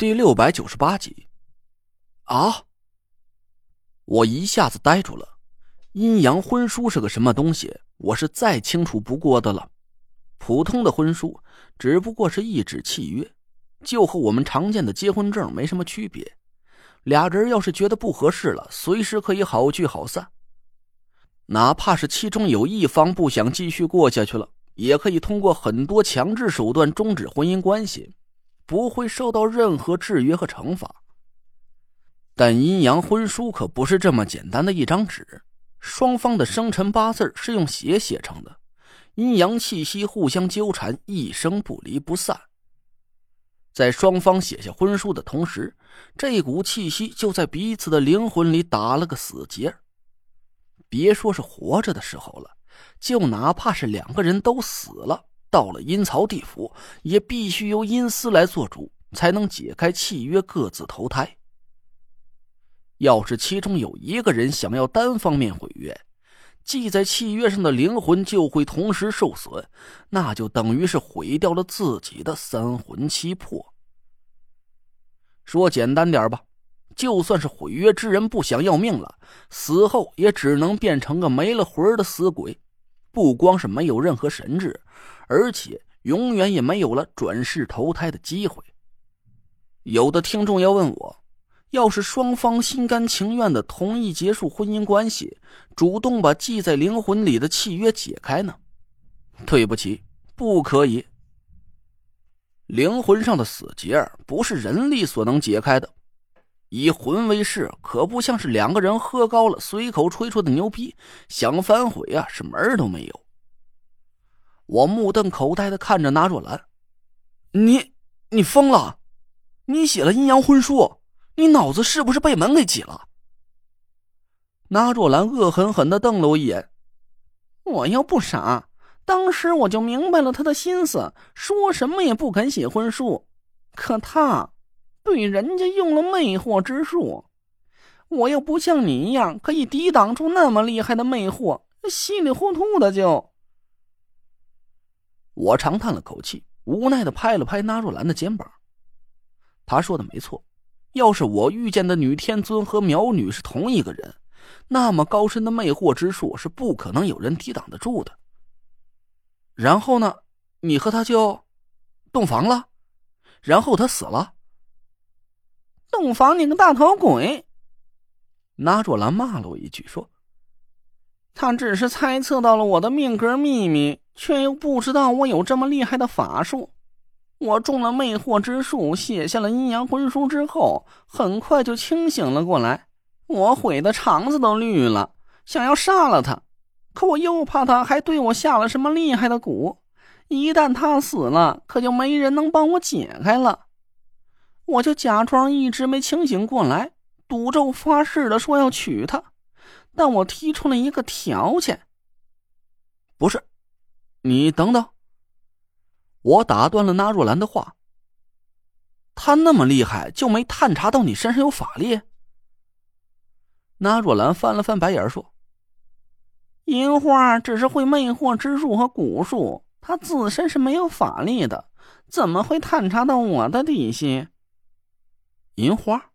第六百九十八集，啊！我一下子呆住了。阴阳婚书是个什么东西？我是再清楚不过的了。普通的婚书只不过是一纸契约，就和我们常见的结婚证没什么区别。俩人要是觉得不合适了，随时可以好聚好散。哪怕是其中有一方不想继续过下去了，也可以通过很多强制手段终止婚姻关系。不会受到任何制约和惩罚，但阴阳婚书可不是这么简单的一张纸，双方的生辰八字是用血写成的，阴阳气息互相纠缠，一生不离不散。在双方写下婚书的同时，这股气息就在彼此的灵魂里打了个死结。别说是活着的时候了，就哪怕是两个人都死了。到了阴曹地府，也必须由阴司来做主，才能解开契约，各自投胎。要是其中有一个人想要单方面毁约，记在契约上的灵魂就会同时受损，那就等于是毁掉了自己的三魂七魄。说简单点吧，就算是毁约之人不想要命了，死后也只能变成个没了魂的死鬼，不光是没有任何神智。而且永远也没有了转世投胎的机会。有的听众要问我，要是双方心甘情愿的同意结束婚姻关系，主动把记在灵魂里的契约解开呢？对不起，不可以。灵魂上的死结不是人力所能解开的。以魂为誓，可不像是两个人喝高了随口吹出的牛逼，想反悔啊，是门都没有。我目瞪口呆的看着纳若兰，你，你疯了？你写了阴阳婚书？你脑子是不是被门给挤了？纳若兰恶狠狠的瞪了我一眼。我又不傻，当时我就明白了他的心思，说什么也不肯写婚书。可他，对人家用了魅惑之术，我又不像你一样可以抵挡住那么厉害的魅惑，稀里糊涂的就。我长叹了口气，无奈的拍了拍纳若兰的肩膀。他说的没错，要是我遇见的女天尊和苗女是同一个人，那么高深的魅惑之术是不可能有人抵挡得住的。然后呢，你和他就洞房了，然后他死了。洞房你个大头鬼！纳若兰骂了我一句，说：“他只是猜测到了我的命格秘密。”却又不知道我有这么厉害的法术。我中了魅惑之术，写下了阴阳婚书之后，很快就清醒了过来。我悔的肠子都绿了，想要杀了他，可我又怕他还对我下了什么厉害的蛊。一旦他死了，可就没人能帮我解开了。我就假装一直没清醒过来，赌咒发誓的说要娶她，但我提出了一个条件，不是。你等等，我打断了纳若兰的话。他那么厉害，就没探查到你身上有法力？纳若兰翻了翻白眼说：“银花只是会魅惑之术和蛊术，她自身是没有法力的，怎么会探查到我的底细？”银花，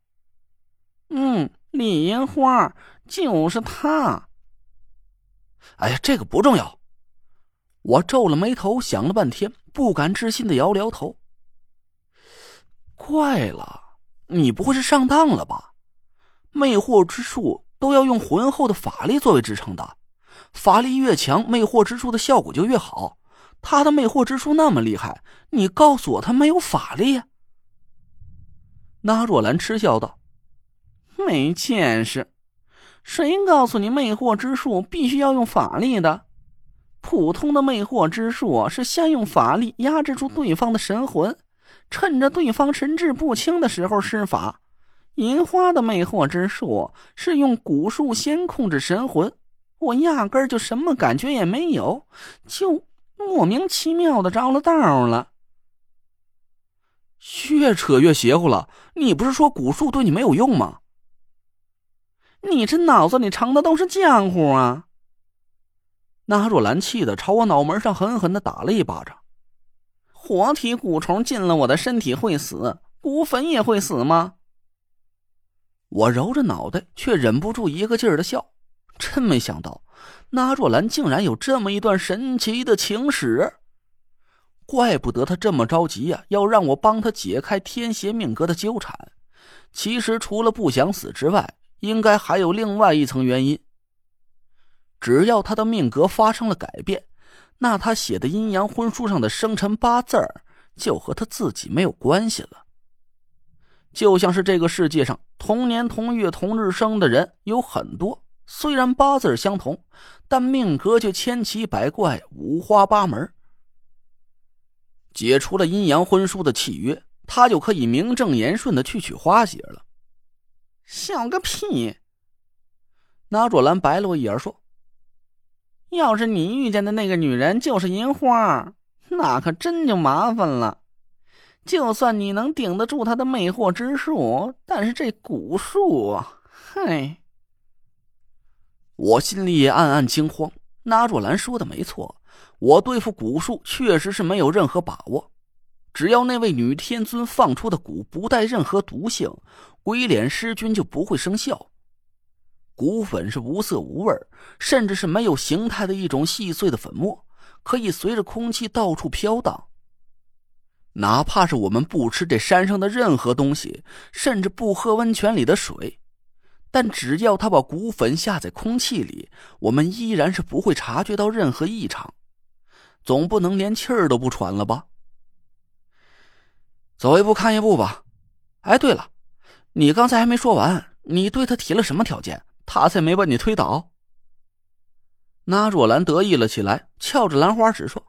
嗯，李银花就是他。哎呀，这个不重要。我皱了眉头，想了半天，不敢置信的摇了摇头。怪了，你不会是上当了吧？魅惑之术都要用浑厚的法力作为支撑的，法力越强，魅惑之术的效果就越好。他的魅惑之术那么厉害，你告诉我他没有法力？那若兰嗤笑道：“没见识，谁告诉你魅惑之术必须要用法力的？”普通的魅惑之术是先用法力压制住对方的神魂，趁着对方神志不清的时候施法。银花的魅惑之术是用蛊术先控制神魂，我压根儿就什么感觉也没有，就莫名其妙的着了道了。越扯越邪乎了！你不是说蛊术对你没有用吗？你这脑子里藏的都是浆糊啊！那若兰气的朝我脑门上狠狠的打了一巴掌。活体蛊虫进了我的身体会死，骨粉也会死吗？我揉着脑袋，却忍不住一个劲儿的笑。真没想到，那若兰竟然有这么一段神奇的情史。怪不得他这么着急呀，要让我帮他解开天邪命格的纠缠。其实除了不想死之外，应该还有另外一层原因。只要他的命格发生了改变，那他写的阴阳婚书上的生辰八字儿就和他自己没有关系了。就像是这个世界上同年同月同日生的人有很多，虽然八字相同，但命格却千奇百怪、五花八门。解除了阴阳婚书的契约，他就可以名正言顺的去娶花姐了。笑个屁！那若兰白了我一眼说：“要是你遇见的那个女人就是银花，那可真就麻烦了。就算你能顶得住她的魅惑之术，但是这蛊术，嗨！”我心里也暗暗惊慌。那若兰说的没错。我对付蛊术确实是没有任何把握，只要那位女天尊放出的蛊不带任何毒性，鬼脸尸君就不会生效。蛊粉是无色无味，甚至是没有形态的一种细碎的粉末，可以随着空气到处飘荡。哪怕是我们不吃这山上的任何东西，甚至不喝温泉里的水，但只要他把蛊粉下在空气里，我们依然是不会察觉到任何异常。总不能连气儿都不喘了吧？走一步看一步吧。哎，对了，你刚才还没说完，你对他提了什么条件，他才没把你推倒？那若兰得意了起来，翘着兰花指说：“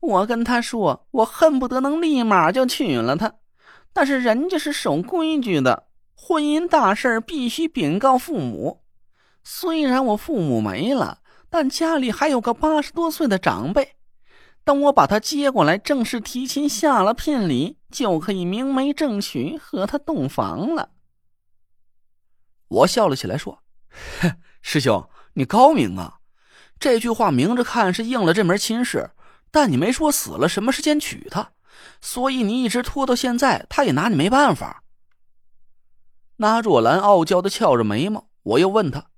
我跟他说，我恨不得能立马就娶了她，但是人家是守规矩的，婚姻大事必须禀告父母。虽然我父母没了，但家里还有个八十多岁的长辈。”等我把他接过来，正式提亲下了聘礼，就可以明媒正娶和他洞房了。我笑了起来，说：“师兄，你高明啊！这句话明着看是应了这门亲事，但你没说死了什么时间娶她，所以你一直拖到现在，他也拿你没办法。”那若兰傲娇的翘着眉毛，我又问他。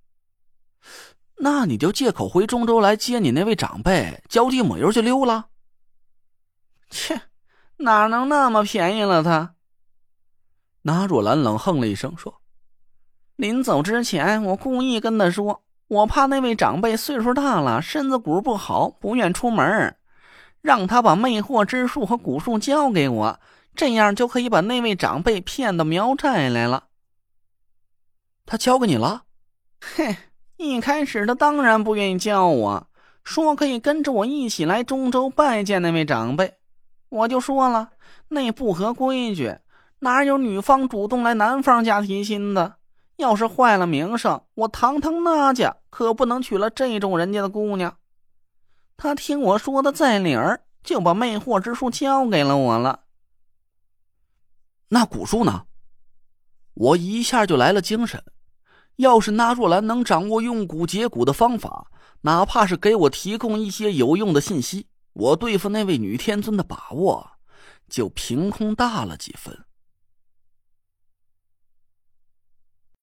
那你就借口回中州来接你那位长辈，交地抹油就溜了。切，哪能那么便宜了他？那若兰冷哼了一声，说：“临走之前，我故意跟他说，我怕那位长辈岁数大了，身子骨不好，不愿出门，让他把魅惑之术和蛊术交给我，这样就可以把那位长辈骗到苗寨来了。”他交给你了？嘿。一开始他当然不愿意叫我，说可以跟着我一起来中州拜见那位长辈。我就说了，那不合规矩，哪有女方主动来男方家提亲的？要是坏了名声，我堂堂那家可不能娶了这种人家的姑娘。他听我说的在理儿，就把魅惑之术交给了我了。那蛊术呢？我一下就来了精神。要是那若兰能掌握用骨解骨的方法，哪怕是给我提供一些有用的信息，我对付那位女天尊的把握就凭空大了几分。